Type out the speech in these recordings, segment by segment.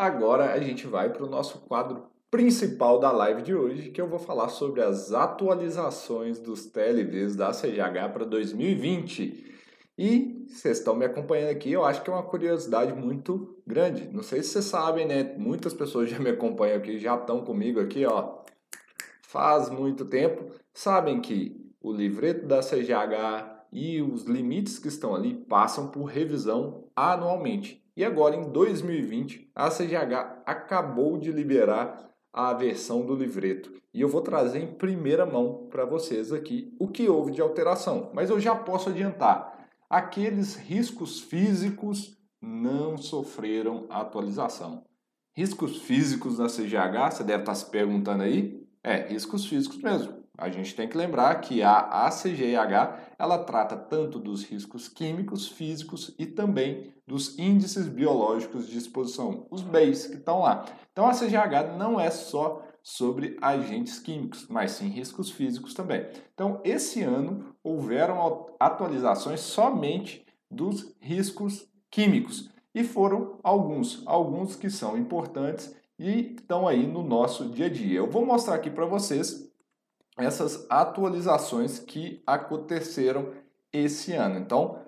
Agora a gente vai para o nosso quadro principal da live de hoje, que eu vou falar sobre as atualizações dos TLVs da CGH para 2020. E vocês estão me acompanhando aqui, eu acho que é uma curiosidade muito grande. Não sei se vocês sabem, né? Muitas pessoas já me acompanham aqui, já estão comigo aqui, ó. Faz muito tempo. Sabem que o livreto da CGH e os limites que estão ali passam por revisão anualmente. E agora, em 2020, a CGH acabou de liberar a versão do livreto. E eu vou trazer em primeira mão para vocês aqui o que houve de alteração. Mas eu já posso adiantar: aqueles riscos físicos não sofreram atualização. Riscos físicos da CGH, você deve estar se perguntando aí? É, riscos físicos mesmo. A gente tem que lembrar que a ACGH ela trata tanto dos riscos químicos, físicos e também dos índices biológicos de exposição, os BEIs que estão lá. Então a CGH não é só sobre agentes químicos, mas sim riscos físicos também. Então esse ano houveram atualizações somente dos riscos químicos e foram alguns, alguns que são importantes e estão aí no nosso dia a dia. Eu vou mostrar aqui para vocês essas atualizações que aconteceram esse ano. Então,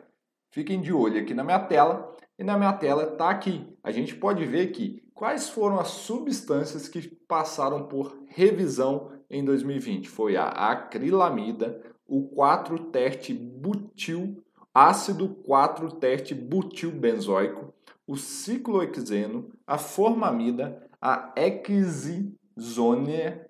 fiquem de olho aqui na minha tela e na minha tela está aqui. A gente pode ver aqui quais foram as substâncias que passaram por revisão em 2020. Foi a acrilamida, o 4-terte butil, ácido 4-terte butilbenzoico, o ciclohexeno, a formamida, a exizônia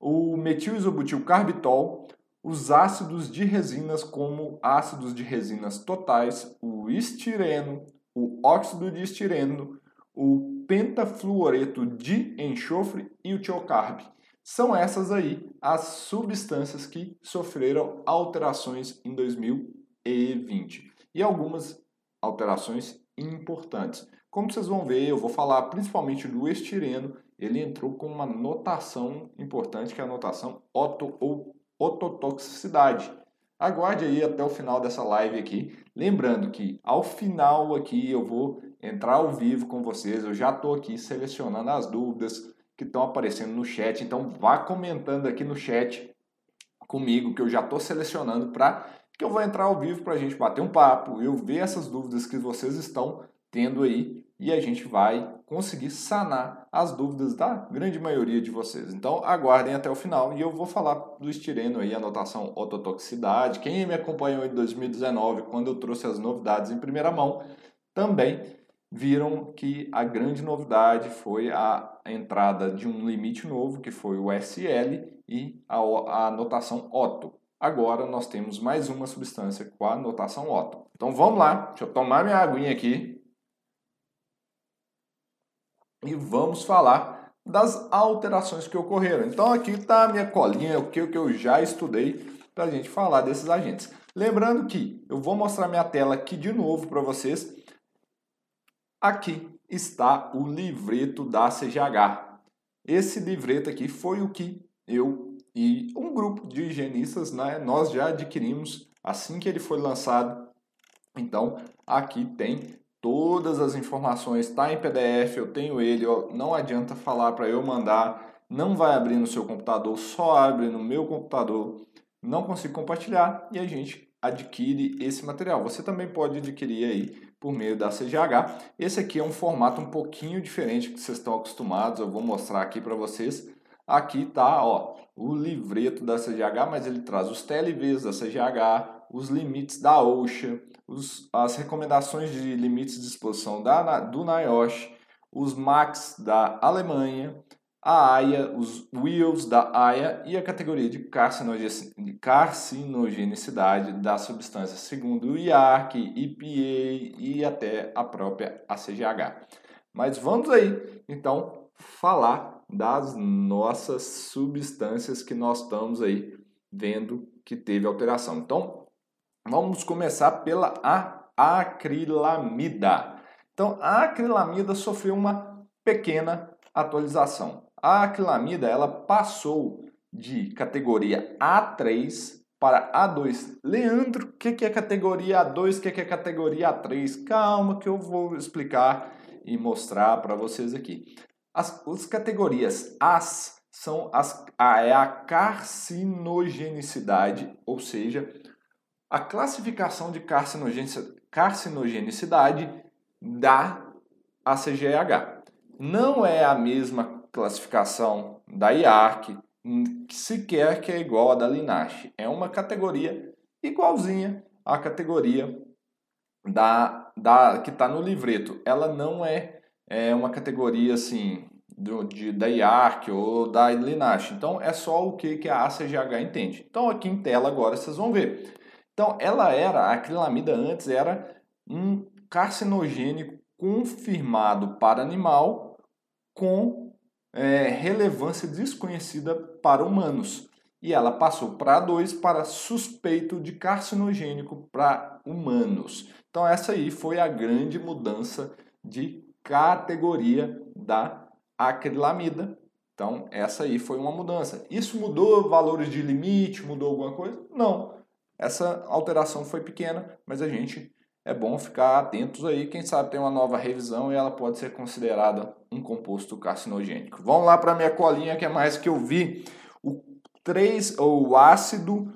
o metiloisobutilcarbitol, os ácidos de resinas como ácidos de resinas totais, o estireno, o óxido de estireno, o pentafluoreto de enxofre e o tiocarb. São essas aí as substâncias que sofreram alterações em 2020. E algumas alterações importantes. Como vocês vão ver, eu vou falar principalmente do estireno ele entrou com uma notação importante, que é a notação oto, ou ototoxicidade. Aguarde aí até o final dessa live aqui. Lembrando que ao final aqui eu vou entrar ao vivo com vocês. Eu já estou aqui selecionando as dúvidas que estão aparecendo no chat. Então vá comentando aqui no chat comigo que eu já estou selecionando para que eu vou entrar ao vivo para a gente bater um papo, eu ver essas dúvidas que vocês estão tendo aí e a gente vai conseguir sanar as dúvidas da grande maioria de vocês. Então aguardem até o final e eu vou falar do estireno aí, anotação ototoxicidade. Quem me acompanhou em 2019, quando eu trouxe as novidades em primeira mão, também viram que a grande novidade foi a entrada de um limite novo, que foi o SL e a, a anotação OTO. Agora nós temos mais uma substância com a anotação OTO. Então vamos lá, deixa eu tomar minha aguinha aqui e vamos falar das alterações que ocorreram. Então aqui está a minha colinha, o que eu já estudei para a gente falar desses agentes. Lembrando que eu vou mostrar minha tela aqui de novo para vocês. Aqui está o livreto da CGH. Esse livreto aqui foi o que eu e um grupo de higienistas, né, nós já adquirimos assim que ele foi lançado. Então, aqui tem todas as informações, está em PDF, eu tenho ele, ó, não adianta falar para eu mandar, não vai abrir no seu computador, só abre no meu computador, não consigo compartilhar e a gente adquire esse material. Você também pode adquirir aí por meio da CGH. Esse aqui é um formato um pouquinho diferente que vocês estão acostumados, eu vou mostrar aqui para vocês. Aqui tá, ó, o livreto da CGH, mas ele traz os TLVs da CGH, os limites da OSHA, os, as recomendações de limites de exposição da, do NIOSH, os MAX da Alemanha, a AIA, os WHEELS da AIA e a categoria de carcinogenicidade da substância, segundo o IARC, EPA e até a própria ACGH. Mas vamos aí, então, falar das nossas substâncias que nós estamos aí vendo que teve alteração. Então, Vamos começar pela acrilamida. Então, a acrilamida sofreu uma pequena atualização. A acrilamida ela passou de categoria A3 para A2. Leandro, o que é categoria A2? O que é categoria A3? Calma que eu vou explicar e mostrar para vocês aqui. As, as categorias As são as, a, é a carcinogenicidade, ou seja, a classificação de carcinogenicidade da ACGH. Não é a mesma classificação da IARC, sequer que é igual a da Linache. É uma categoria igualzinha à categoria da, da que está no livreto. Ela não é, é uma categoria assim do, de, da IARC ou da Linache. Então é só o que, que a ACGH entende. Então aqui em tela agora vocês vão ver. Então ela era, a acrilamida antes era um carcinogênico confirmado para animal com é, relevância desconhecida para humanos. E ela passou para dois para suspeito de carcinogênico para humanos. Então essa aí foi a grande mudança de categoria da acrilamida. Então essa aí foi uma mudança. Isso mudou valores de limite, mudou alguma coisa? Não. Essa alteração foi pequena, mas a gente é bom ficar atentos aí, quem sabe tem uma nova revisão e ela pode ser considerada um composto carcinogênico. Vamos lá para minha colinha, que é mais que eu vi. O 3, o ácido,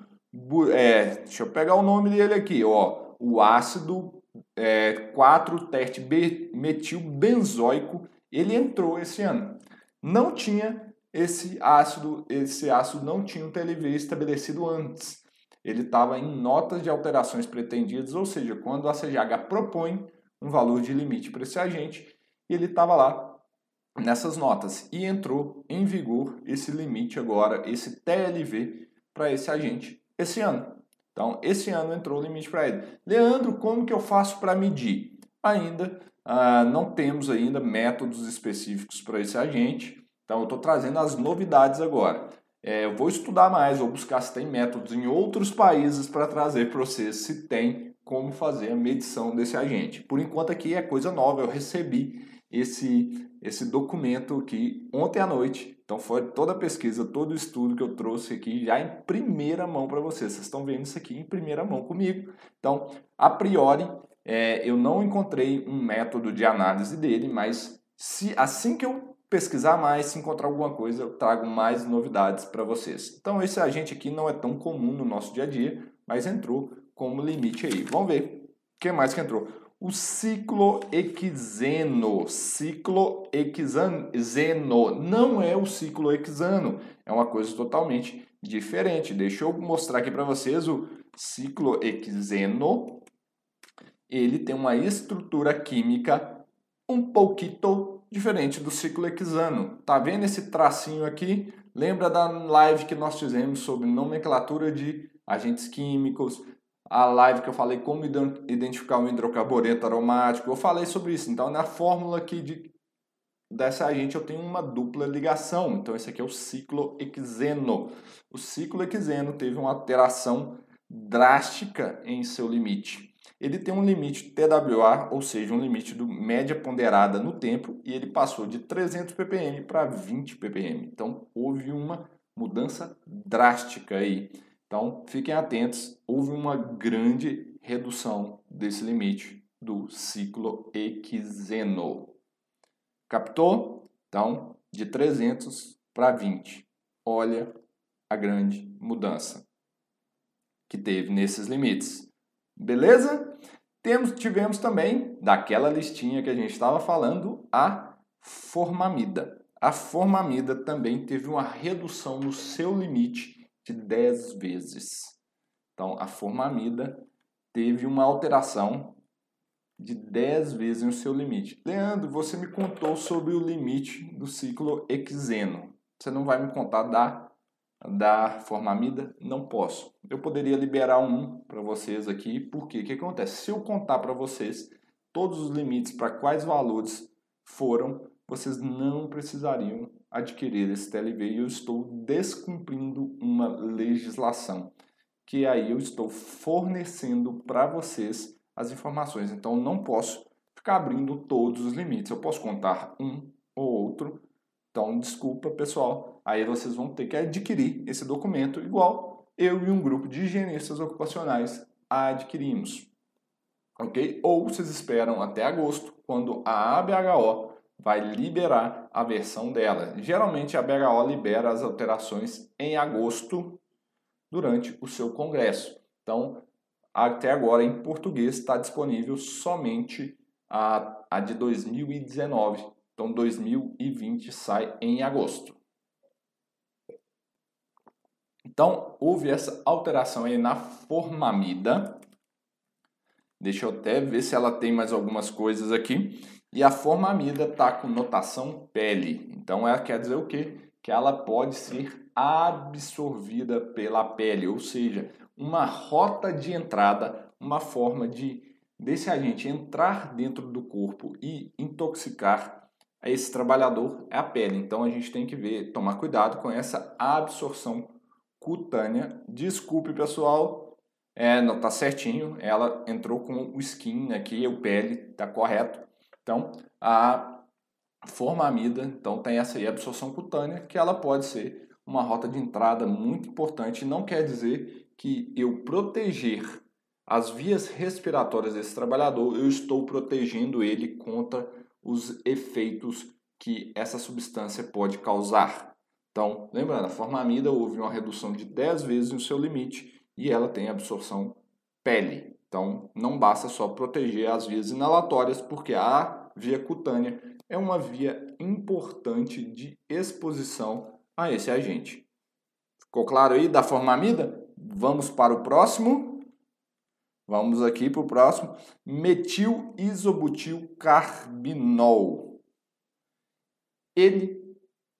é, deixa eu pegar o nome dele aqui, ó, o ácido é, 4-tert-metilbenzoico, ele entrou esse ano. Não tinha esse ácido, esse ácido não tinha um TLV estabelecido antes ele estava em notas de alterações pretendidas, ou seja, quando a CGH propõe um valor de limite para esse agente, ele estava lá nessas notas e entrou em vigor esse limite agora, esse TLV para esse agente esse ano. Então, esse ano entrou o limite para ele. Leandro, como que eu faço para medir? Ainda ah, não temos ainda métodos específicos para esse agente. Então, eu estou trazendo as novidades agora. É, eu vou estudar mais, vou buscar se tem métodos em outros países para trazer para vocês se tem como fazer a medição desse agente. Por enquanto aqui é coisa nova, eu recebi esse, esse documento aqui ontem à noite. Então foi toda a pesquisa, todo o estudo que eu trouxe aqui já em primeira mão para vocês. Vocês estão vendo isso aqui em primeira mão comigo. Então, a priori, é, eu não encontrei um método de análise dele, mas se assim que eu pesquisar mais, se encontrar alguma coisa, eu trago mais novidades para vocês. Então esse agente aqui não é tão comum no nosso dia a dia, mas entrou como limite aí. Vamos ver o que mais que entrou. O ciclohexeno, ciclohexeno, não é o ciclohexano, é uma coisa totalmente diferente. Deixa eu mostrar aqui para vocês o ciclohexeno. Ele tem uma estrutura química um pouquinho diferente do ciclo hexano. Tá vendo esse tracinho aqui? Lembra da live que nós fizemos sobre nomenclatura de agentes químicos? A live que eu falei como identificar um hidrocarbureto aromático. Eu falei sobre isso. Então, na fórmula aqui de, dessa agente eu tenho uma dupla ligação. Então, esse aqui é o ciclo hexeno. O ciclo hexeno teve uma alteração drástica em seu limite ele tem um limite TWA, ou seja, um limite do média ponderada no tempo, e ele passou de 300 ppm para 20 ppm. Então, houve uma mudança drástica aí. Então, fiquem atentos, houve uma grande redução desse limite do ciclo equizeno. Captou? Então, de 300 para 20. Olha a grande mudança que teve nesses limites. Beleza? Temos, tivemos também, daquela listinha que a gente estava falando, a formamida. A formamida também teve uma redução no seu limite de 10 vezes. Então, a formamida teve uma alteração de 10 vezes no seu limite. Leandro, você me contou sobre o limite do ciclo hexeno. Você não vai me contar da da formamida? Não posso. Eu poderia liberar um para vocês aqui, porque o que acontece? Se eu contar para vocês todos os limites para quais valores foram, vocês não precisariam adquirir esse TLV e eu estou descumprindo uma legislação, que aí eu estou fornecendo para vocês as informações. Então não posso ficar abrindo todos os limites. Eu posso contar um ou outro, então, desculpa, pessoal. Aí vocês vão ter que adquirir esse documento igual eu e um grupo de higienistas ocupacionais adquirimos. ok? Ou vocês esperam até agosto, quando a ABHO vai liberar a versão dela. Geralmente a BHO libera as alterações em agosto durante o seu congresso. Então, até agora em português está disponível somente a, a de 2019. Então, 2020 sai em agosto. Então, houve essa alteração aí na formamida. Deixa eu até ver se ela tem mais algumas coisas aqui. E a formamida está com notação pele. Então ela quer dizer o quê? Que ela pode ser absorvida pela pele, ou seja, uma rota de entrada, uma forma de desse agente entrar dentro do corpo e intoxicar esse trabalhador é a pele. Então a gente tem que ver, tomar cuidado com essa absorção cutânea. Desculpe, pessoal, é, não está certinho. Ela entrou com o skin aqui, o pele, está correto. Então, a formamida, então tem essa aí, absorção cutânea, que ela pode ser uma rota de entrada muito importante. Não quer dizer que eu proteger as vias respiratórias desse trabalhador, eu estou protegendo ele contra os efeitos que essa substância pode causar. Então, lembrando, a formamida houve uma redução de 10 vezes no seu limite e ela tem absorção pele. Então, não basta só proteger as vias inalatórias, porque a via cutânea é uma via importante de exposição a esse agente. Ficou claro aí da formamida? Vamos para o próximo. Vamos aqui para o próximo. Metil isobutilcarbinol. Ele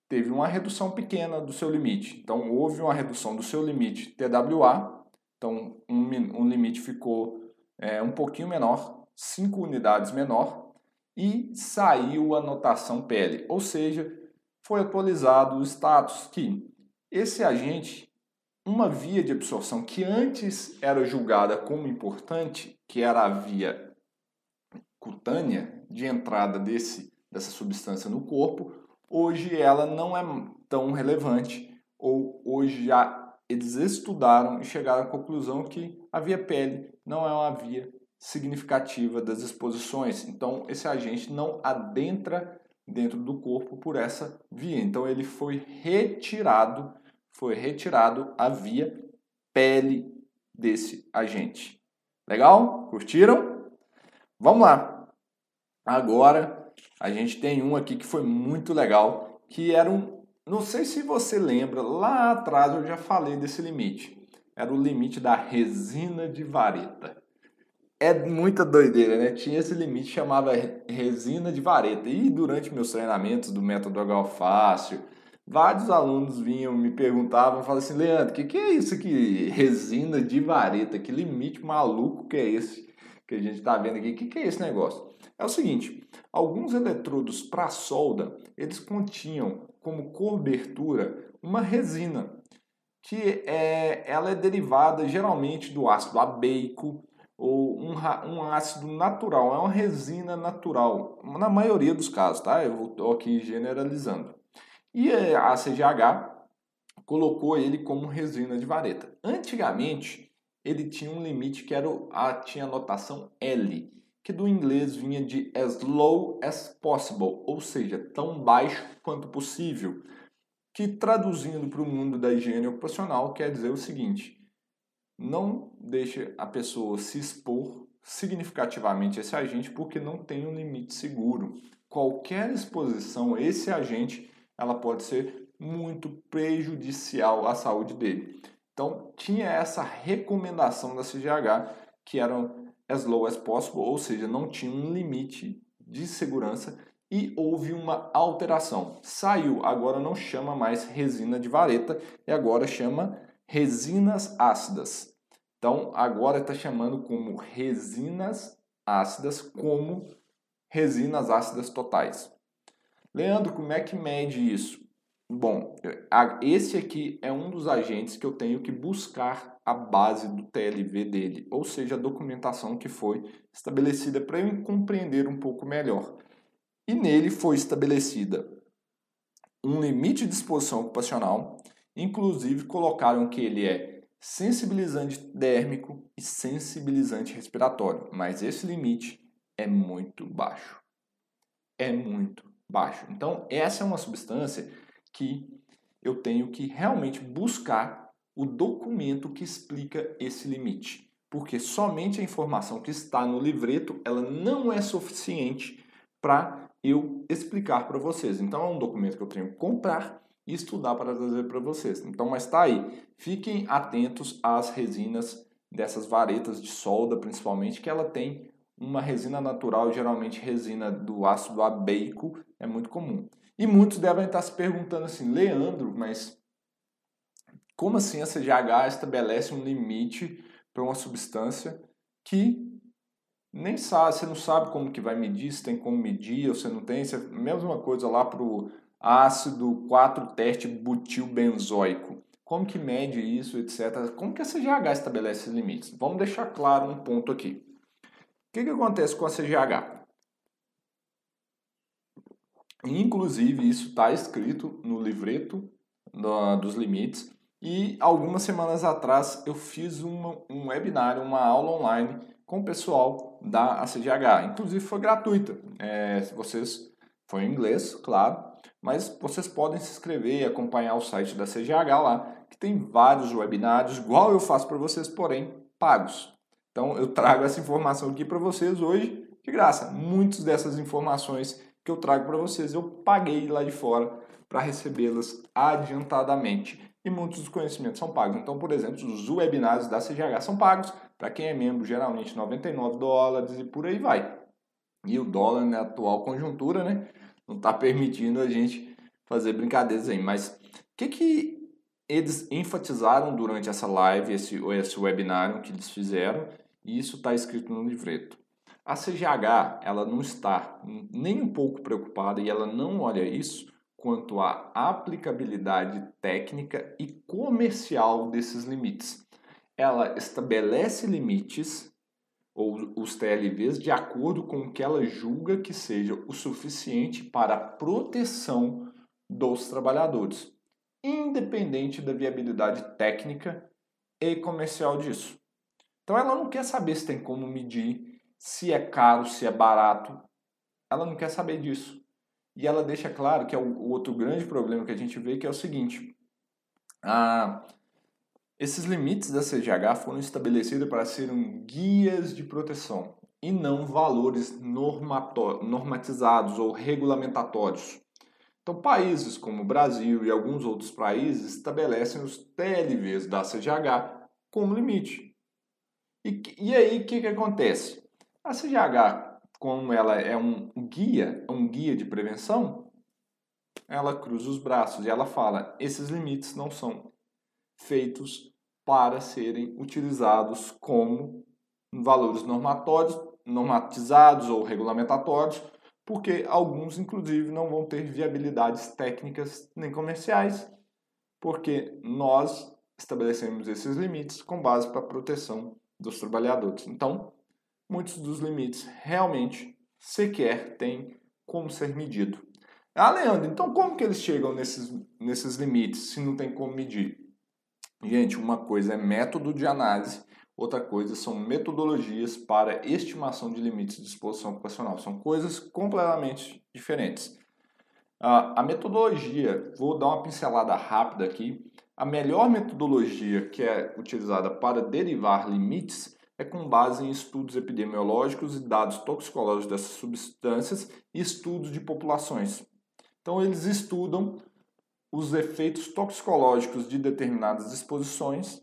teve uma redução pequena do seu limite. Então, houve uma redução do seu limite TWA. Então, um, um limite ficou é, um pouquinho menor, 5 unidades menor, e saiu a notação PL, ou seja, foi atualizado o status que esse agente, uma via de absorção que antes era julgada como importante, que era a via cutânea de entrada desse, dessa substância no corpo, hoje ela não é tão relevante, ou hoje já eles estudaram e chegaram à conclusão que a via pele não é uma via significativa das exposições. Então, esse agente não adentra dentro do corpo por essa via. Então, ele foi retirado, foi retirado via pele desse agente. Legal? Curtiram? Vamos lá. Agora, a gente tem um aqui que foi muito legal, que era um não sei se você lembra, lá atrás eu já falei desse limite. Era o limite da resina de vareta. É muita doideira, né? Tinha esse limite chamava resina de vareta. E durante meus treinamentos do método H fácil, vários alunos vinham, me perguntavam, falavam assim, Leandro, o que, que é isso aqui? Resina de vareta, que limite maluco que é esse que a gente está vendo aqui? O que, que é esse negócio? É o seguinte, alguns eletrodos para solda, eles continham como cobertura uma resina, que é, ela é derivada geralmente do ácido abeico ou um, um ácido natural, é uma resina natural, na maioria dos casos, tá? Eu estou aqui generalizando. E a CGH colocou ele como resina de vareta. Antigamente, ele tinha um limite que era a, tinha a notação L, que do inglês vinha de as low as possible, ou seja, tão baixo quanto possível, que traduzindo para o mundo da higiene ocupacional quer dizer o seguinte: não deixe a pessoa se expor significativamente a esse agente porque não tem um limite seguro. Qualquer exposição a esse agente, ela pode ser muito prejudicial à saúde dele. Então, tinha essa recomendação da CGH que eram as low as possible, ou seja, não tinha um limite de segurança e houve uma alteração. Saiu, agora não chama mais resina de vareta e agora chama resinas ácidas. Então, agora está chamando como resinas ácidas como resinas ácidas totais. Leandro, como é que mede isso? Bom, esse aqui é um dos agentes que eu tenho que buscar a base do TLV dele, ou seja, a documentação que foi estabelecida para eu compreender um pouco melhor. E nele foi estabelecida um limite de exposição ocupacional, inclusive colocaram que ele é sensibilizante dérmico e sensibilizante respiratório, mas esse limite é muito baixo. É muito baixo. Então, essa é uma substância que eu tenho que realmente buscar o documento que explica esse limite, porque somente a informação que está no livreto, ela não é suficiente para eu explicar para vocês. Então é um documento que eu tenho que comprar e estudar para trazer para vocês. Então, mas está aí. Fiquem atentos às resinas dessas varetas de solda, principalmente, que ela tem uma resina natural, geralmente resina do ácido abeico, é muito comum. E muitos devem estar se perguntando assim, Leandro, mas como assim a CGH estabelece um limite para uma substância que nem sabe, você não sabe como que vai medir, se tem como medir ou se não tem, se é mesma coisa lá para o ácido 4-teste butilbenzoico. Como que mede isso, etc. Como que a CGH estabelece esses limites? Vamos deixar claro um ponto aqui. O que, que acontece com a CGH? Inclusive, isso está escrito no livreto do, dos limites. E algumas semanas atrás eu fiz uma, um webinar, uma aula online com o pessoal da ACGH. Inclusive foi gratuita. É, vocês foi em inglês, claro, mas vocês podem se inscrever e acompanhar o site da CGH lá, que tem vários webinários, igual eu faço para vocês, porém pagos. Então eu trago essa informação aqui para vocês hoje de graça. Muitas dessas informações que eu trago para vocês eu paguei lá de fora para recebê-las adiantadamente. E muitos dos conhecimentos são pagos. Então, por exemplo, os webinários da CGH são pagos. Para quem é membro, geralmente 99 dólares e por aí vai. E o dólar, na atual conjuntura, né, não está permitindo a gente fazer brincadeiras aí. Mas o que, que eles enfatizaram durante essa live, esse, esse webinário que eles fizeram, e isso está escrito no livreto. A CGH ela não está nem um pouco preocupada e ela não olha isso quanto à aplicabilidade técnica e comercial desses limites. Ela estabelece limites ou os TLVs de acordo com o que ela julga que seja o suficiente para a proteção dos trabalhadores, independente da viabilidade técnica e comercial disso. Então ela não quer saber se tem como medir, se é caro, se é barato. Ela não quer saber disso. E ela deixa claro que é o outro grande problema que a gente vê, que é o seguinte. Ah, esses limites da CGH foram estabelecidos para serem guias de proteção e não valores normatizados ou regulamentatórios. Então, países como o Brasil e alguns outros países estabelecem os TLVs da CGH como limite. E, e aí, o que, que acontece? A CGH, como ela é um guia, um guia de prevenção, ela cruza os braços e ela fala: esses limites não são feitos para serem utilizados como valores normatórios, normatizados ou regulamentatórios, porque alguns, inclusive, não vão ter viabilidades técnicas nem comerciais, porque nós estabelecemos esses limites com base para a proteção dos trabalhadores. Então, muitos dos limites realmente sequer têm como ser medido. Ah, Leandro, então como que eles chegam nesses, nesses limites se não tem como medir? Gente, uma coisa é método de análise, outra coisa são metodologias para estimação de limites de exposição ocupacional. São coisas completamente diferentes. Ah, a metodologia, vou dar uma pincelada rápida aqui, a melhor metodologia que é utilizada para derivar limites é com base em estudos epidemiológicos e dados toxicológicos dessas substâncias e estudos de populações. Então, eles estudam os efeitos toxicológicos de determinadas exposições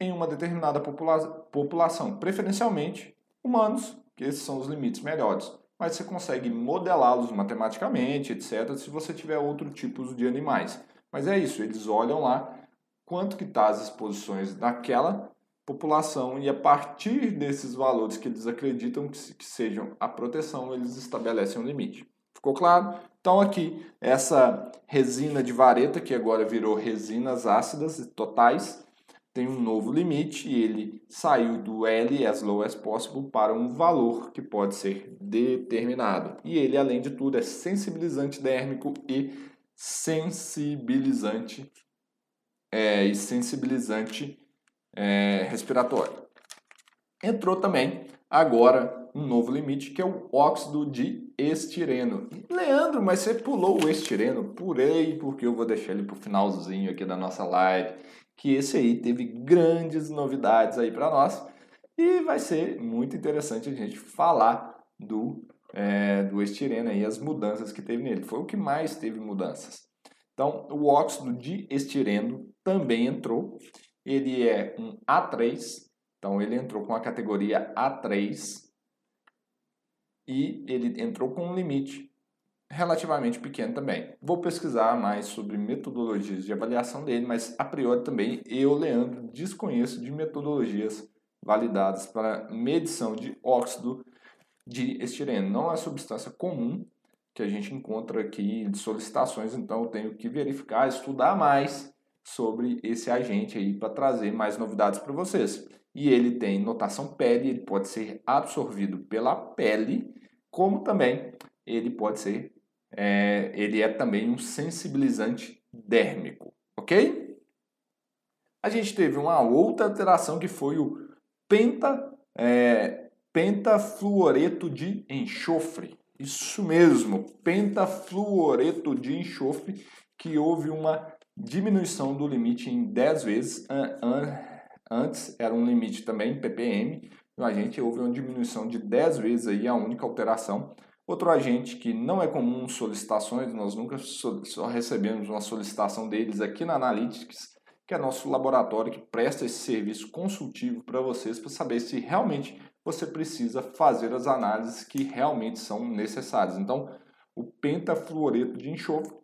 em uma determinada popula população, preferencialmente humanos, que esses são os limites melhores. Mas você consegue modelá-los matematicamente, etc., se você tiver outro tipo de animais. Mas é isso, eles olham lá quanto que está as exposições daquela população e a partir desses valores que eles acreditam que, que sejam a proteção, eles estabelecem um limite. Ficou claro? Então aqui, essa resina de vareta, que agora virou resinas ácidas totais, tem um novo limite e ele saiu do L as low as possible para um valor que pode ser determinado. E ele, além de tudo, é sensibilizante dérmico e sensibilizante é, e sensibilizante é, respiratório. Entrou também agora um novo limite que é o óxido de estireno. Leandro, mas você pulou o estireno? Pulei porque eu vou deixar ele para o finalzinho aqui da nossa live, que esse aí teve grandes novidades aí para nós e vai ser muito interessante a gente falar do, é, do estireno e as mudanças que teve nele. Foi o que mais teve mudanças. Então, o óxido de estireno também entrou. Ele é um A3, então ele entrou com a categoria A3 e ele entrou com um limite relativamente pequeno também. Vou pesquisar mais sobre metodologias de avaliação dele, mas a priori também eu, Leandro, desconheço de metodologias validadas para medição de óxido de estireno. Não é substância comum que a gente encontra aqui de solicitações, então eu tenho que verificar, estudar mais sobre esse agente aí para trazer mais novidades para vocês. E ele tem notação pele, ele pode ser absorvido pela pele como também ele pode ser, é, ele é também um sensibilizante dérmico, ok? A gente teve uma outra alteração que foi o penta, é, pentafluoreto de enxofre. Isso mesmo, pentafluoreto de enxofre, que houve uma diminuição do limite em 10 vezes. Antes era um limite também, ppm, no agente houve uma diminuição de 10 vezes aí a única alteração. Outro agente que não é comum solicitações, nós nunca só recebemos uma solicitação deles aqui na Analytics, que é nosso laboratório que presta esse serviço consultivo para vocês para saber se realmente você precisa fazer as análises que realmente são necessárias. Então, o pentafluoreto de enxofre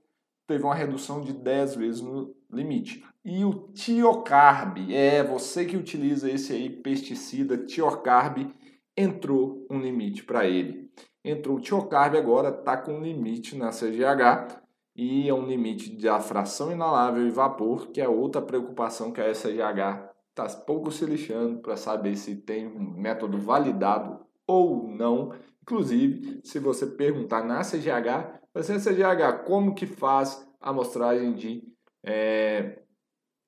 teve uma redução de 10 vezes no limite. E o tiocarb, é você que utiliza esse aí pesticida tiocarb, entrou um limite para ele. Entrou o tiocarb agora está com um limite na CGH e é um limite da fração inalável e vapor, que é outra preocupação que a SGH está pouco se lixando para saber se tem um método validado ou não. Inclusive, se você perguntar na CGH, você é CGH, como que faz a amostragem de é,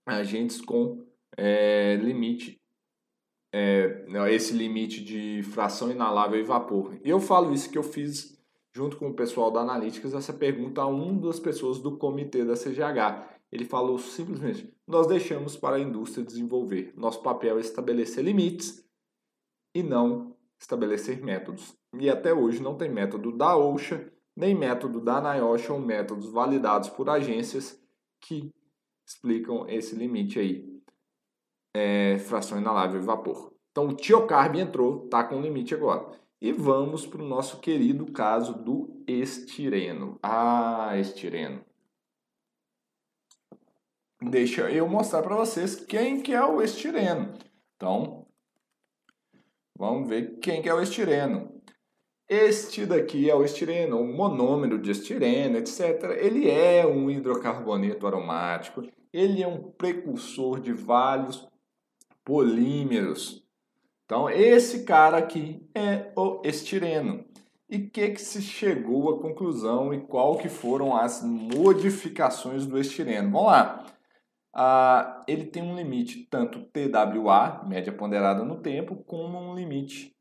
agentes com é, limite, é, esse limite de fração inalável e vapor. Eu falo isso que eu fiz junto com o pessoal da Analytics essa pergunta a uma das pessoas do comitê da CGH. Ele falou simplesmente: nós deixamos para a indústria desenvolver. Nosso papel é estabelecer limites e não estabelecer métodos. E até hoje não tem método da OSHA, nem método da NIOSH ou métodos validados por agências que explicam esse limite aí, é, fração inalável e vapor. Então o tiocarb entrou, está com limite agora. E vamos para o nosso querido caso do estireno. Ah, estireno. Deixa eu mostrar para vocês quem que é o estireno. Então, vamos ver quem que é o estireno. Este daqui é o estireno, o monômero de estireno, etc. Ele é um hidrocarboneto aromático ele é um precursor de vários polímeros. Então, esse cara aqui é o estireno. E que que se chegou à conclusão e qual que foram as modificações do estireno? Vamos lá. Ah, ele tem um limite tanto TWA, média ponderada no tempo, como um limite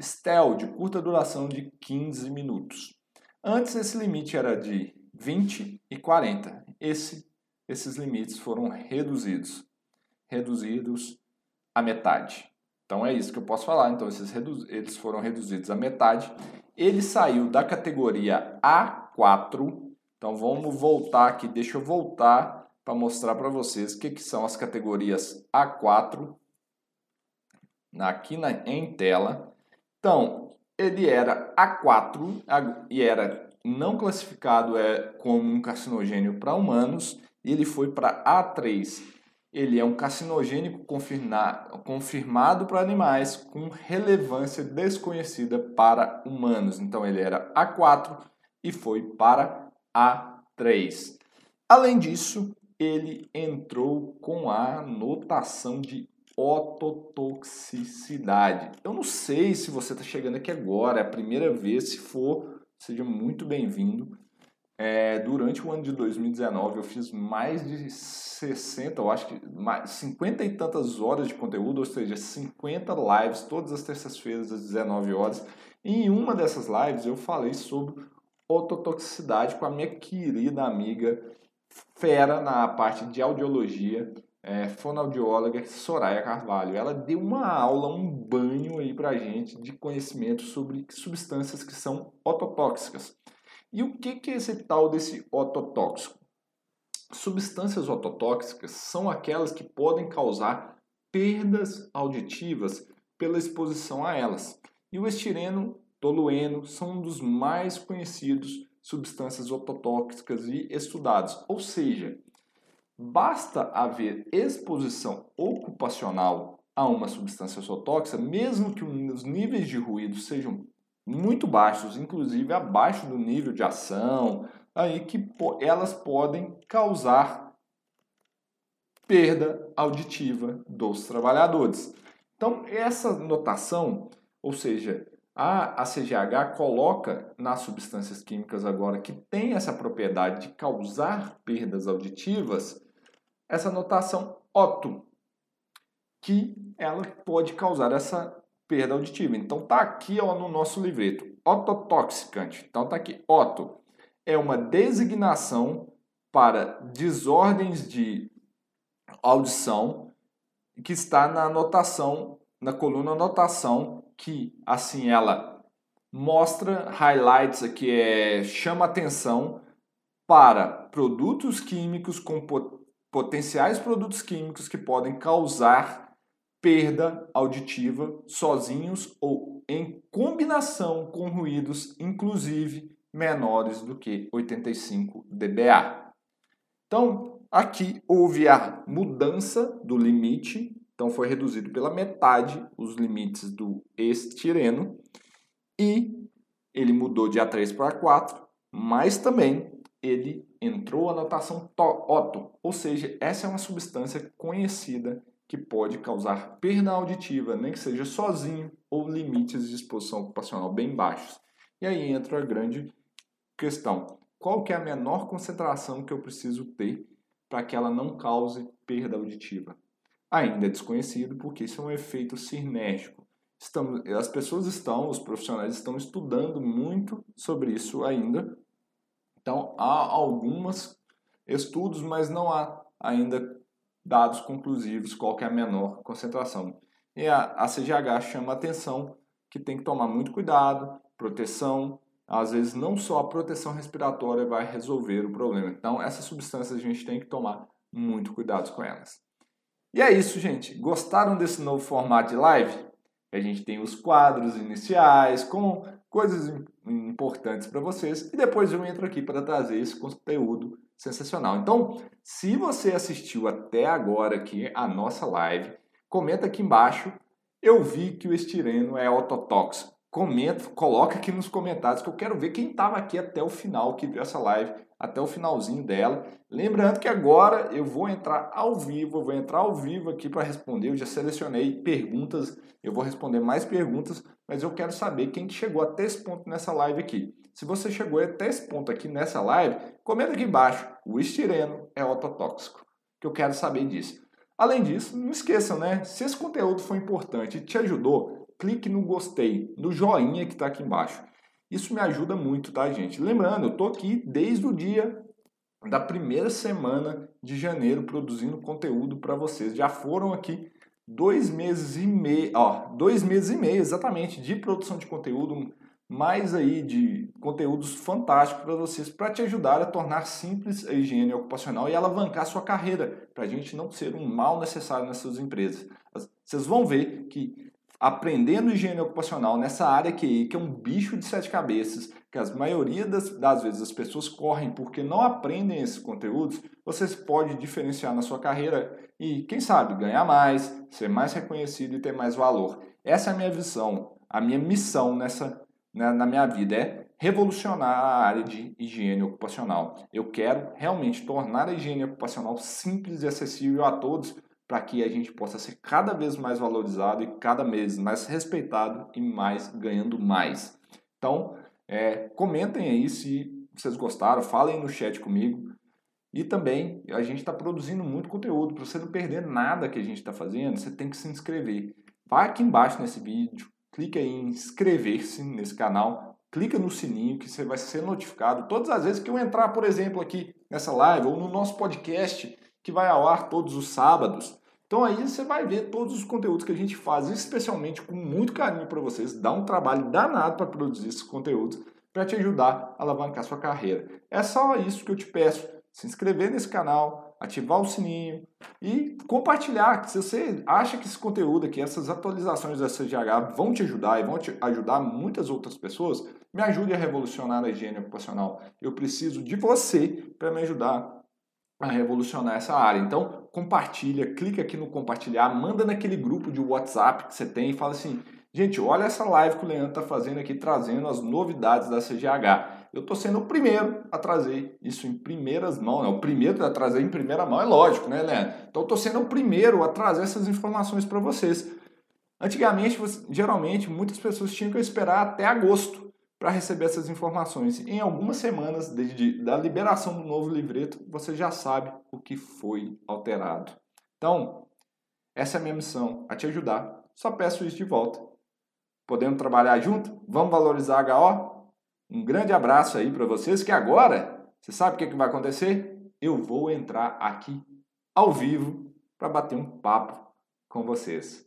STEL, de curta duração de 15 minutos. Antes esse limite era de 20 e 40. Esse esses limites foram reduzidos, reduzidos à metade. Então é isso que eu posso falar. Então esses eles foram reduzidos à metade. Ele saiu da categoria A4. Então vamos voltar aqui. Deixa eu voltar para mostrar para vocês o que, que são as categorias A4 aqui na, em tela. Então ele era A4 e era não classificado é, como um carcinogênio para humanos ele foi para A3. Ele é um carcinogênico confirmado para animais com relevância desconhecida para humanos. Então ele era A4 e foi para A3. Além disso, ele entrou com a notação de ototoxicidade. Eu não sei se você está chegando aqui agora, é a primeira vez, se for, seja muito bem-vindo. é, durante o ano de 2019 eu fiz mais de 60, eu acho que mais, 50 e tantas horas de conteúdo, ou seja, 50 lives todas as terças-feiras às 19 horas. Em uma dessas lives eu falei sobre ototoxicidade com a minha querida amiga fera na parte de audiologia, é, fonoaudióloga Soraya Carvalho. Ela deu uma aula, um banho aí pra gente de conhecimento sobre substâncias que são ototóxicas. E o que, que é esse tal desse ototóxico? Substâncias ototóxicas são aquelas que podem causar perdas auditivas pela exposição a elas. E o estireno, tolueno são um dos mais conhecidos substâncias ototóxicas e estudados. Ou seja, basta haver exposição ocupacional a uma substância ototóxica, mesmo que os níveis de ruído sejam muito baixos, inclusive abaixo do nível de ação, aí que elas podem causar perda auditiva dos trabalhadores. Então, essa notação, ou seja, a, CGH coloca nas substâncias químicas agora que tem essa propriedade de causar perdas auditivas, essa notação OTO, que ela pode causar essa perda auditiva. Então tá aqui ó, no nosso livreto, ototoxicante. Então tá aqui, oto é uma designação para desordens de audição que está na anotação, na coluna anotação, que assim ela mostra highlights aqui é chama atenção para produtos químicos com potenciais produtos químicos que podem causar perda auditiva sozinhos ou em combinação com ruídos, inclusive menores do que 85 dBA. Então, aqui houve a mudança do limite, então foi reduzido pela metade os limites do estireno e ele mudou de A3 para A4, mas também ele entrou a notação Otto, ou seja, essa é uma substância conhecida que pode causar perda auditiva, nem que seja sozinho, ou limites de exposição ocupacional bem baixos. E aí entra a grande questão: qual que é a menor concentração que eu preciso ter para que ela não cause perda auditiva? Ainda é desconhecido, porque isso é um efeito sinérgico. Estamos, as pessoas estão, os profissionais estão estudando muito sobre isso ainda. Então, há alguns estudos, mas não há ainda dados conclusivos, qual é a menor concentração. E a, a CGH chama atenção que tem que tomar muito cuidado, proteção, às vezes não só a proteção respiratória vai resolver o problema. Então, essas substâncias a gente tem que tomar muito cuidado com elas. E é isso, gente. Gostaram desse novo formato de live? A gente tem os quadros iniciais com coisas importantes para vocês e depois eu entro aqui para trazer esse conteúdo sensacional. Então, se você assistiu até agora aqui a nossa live, comenta aqui embaixo. Eu vi que o estireno é ototóxico. Comenta, coloca aqui nos comentários que eu quero ver quem estava aqui até o final, que viu essa live até o finalzinho dela. Lembrando que agora eu vou entrar ao vivo, eu vou entrar ao vivo aqui para responder. Eu já selecionei perguntas, eu vou responder mais perguntas, mas eu quero saber quem chegou até esse ponto nessa live aqui. Se você chegou até esse ponto aqui nessa live, comenta aqui embaixo. O estireno é ototóxico, que eu quero saber disso. Além disso, não esqueçam, né? Se esse conteúdo foi importante e te ajudou, clique no gostei, no joinha que está aqui embaixo. Isso me ajuda muito, tá, gente? Lembrando, eu estou aqui desde o dia da primeira semana de janeiro produzindo conteúdo para vocês. Já foram aqui dois meses e meio, ó, dois meses e meio exatamente de produção de conteúdo mais aí de conteúdos fantásticos para vocês, para te ajudar a tornar simples a higiene ocupacional e alavancar sua carreira, para a gente não ser um mal necessário nas suas empresas. Vocês vão ver que aprendendo higiene ocupacional nessa área que, que é um bicho de sete cabeças, que a maioria das, das vezes as pessoas correm porque não aprendem esses conteúdos, vocês podem diferenciar na sua carreira e, quem sabe, ganhar mais, ser mais reconhecido e ter mais valor. Essa é a minha visão, a minha missão nessa na, na minha vida é revolucionar a área de higiene ocupacional. Eu quero realmente tornar a higiene ocupacional simples e acessível a todos para que a gente possa ser cada vez mais valorizado e cada vez mais respeitado e mais ganhando mais. Então, é, comentem aí se vocês gostaram, falem no chat comigo. E também a gente está produzindo muito conteúdo. Para você não perder nada que a gente está fazendo, você tem que se inscrever. Vai aqui embaixo nesse vídeo, clica em inscrever-se nesse canal, clica no sininho que você vai ser notificado todas as vezes que eu entrar, por exemplo, aqui nessa live ou no nosso podcast que vai ao ar todos os sábados. Então aí você vai ver todos os conteúdos que a gente faz, especialmente com muito carinho para vocês. Dá um trabalho danado para produzir esses conteúdos para te ajudar a alavancar sua carreira. É só isso que eu te peço se inscrever nesse canal, ativar o sininho e compartilhar. Se você acha que esse conteúdo aqui, essas atualizações da CGH vão te ajudar e vão te ajudar muitas outras pessoas, me ajude a revolucionar a higiene ocupacional. Eu preciso de você para me ajudar a revolucionar essa área. Então, compartilha, clica aqui no compartilhar, manda naquele grupo de WhatsApp que você tem e fala assim: gente, olha essa live que o Leandro está fazendo aqui, trazendo as novidades da CGH eu estou sendo o primeiro a trazer isso em primeiras mãos. Né? O primeiro a trazer em primeira mão é lógico, né, Leandro? Então eu estou sendo o primeiro a trazer essas informações para vocês. Antigamente, geralmente, muitas pessoas tinham que esperar até agosto para receber essas informações. Em algumas semanas desde da liberação do novo livreto, você já sabe o que foi alterado. Então, essa é a minha missão, a te ajudar. Só peço isso de volta. Podemos trabalhar junto? Vamos valorizar a HO? Um grande abraço aí para vocês que agora, você sabe o que, que vai acontecer? Eu vou entrar aqui ao vivo para bater um papo com vocês.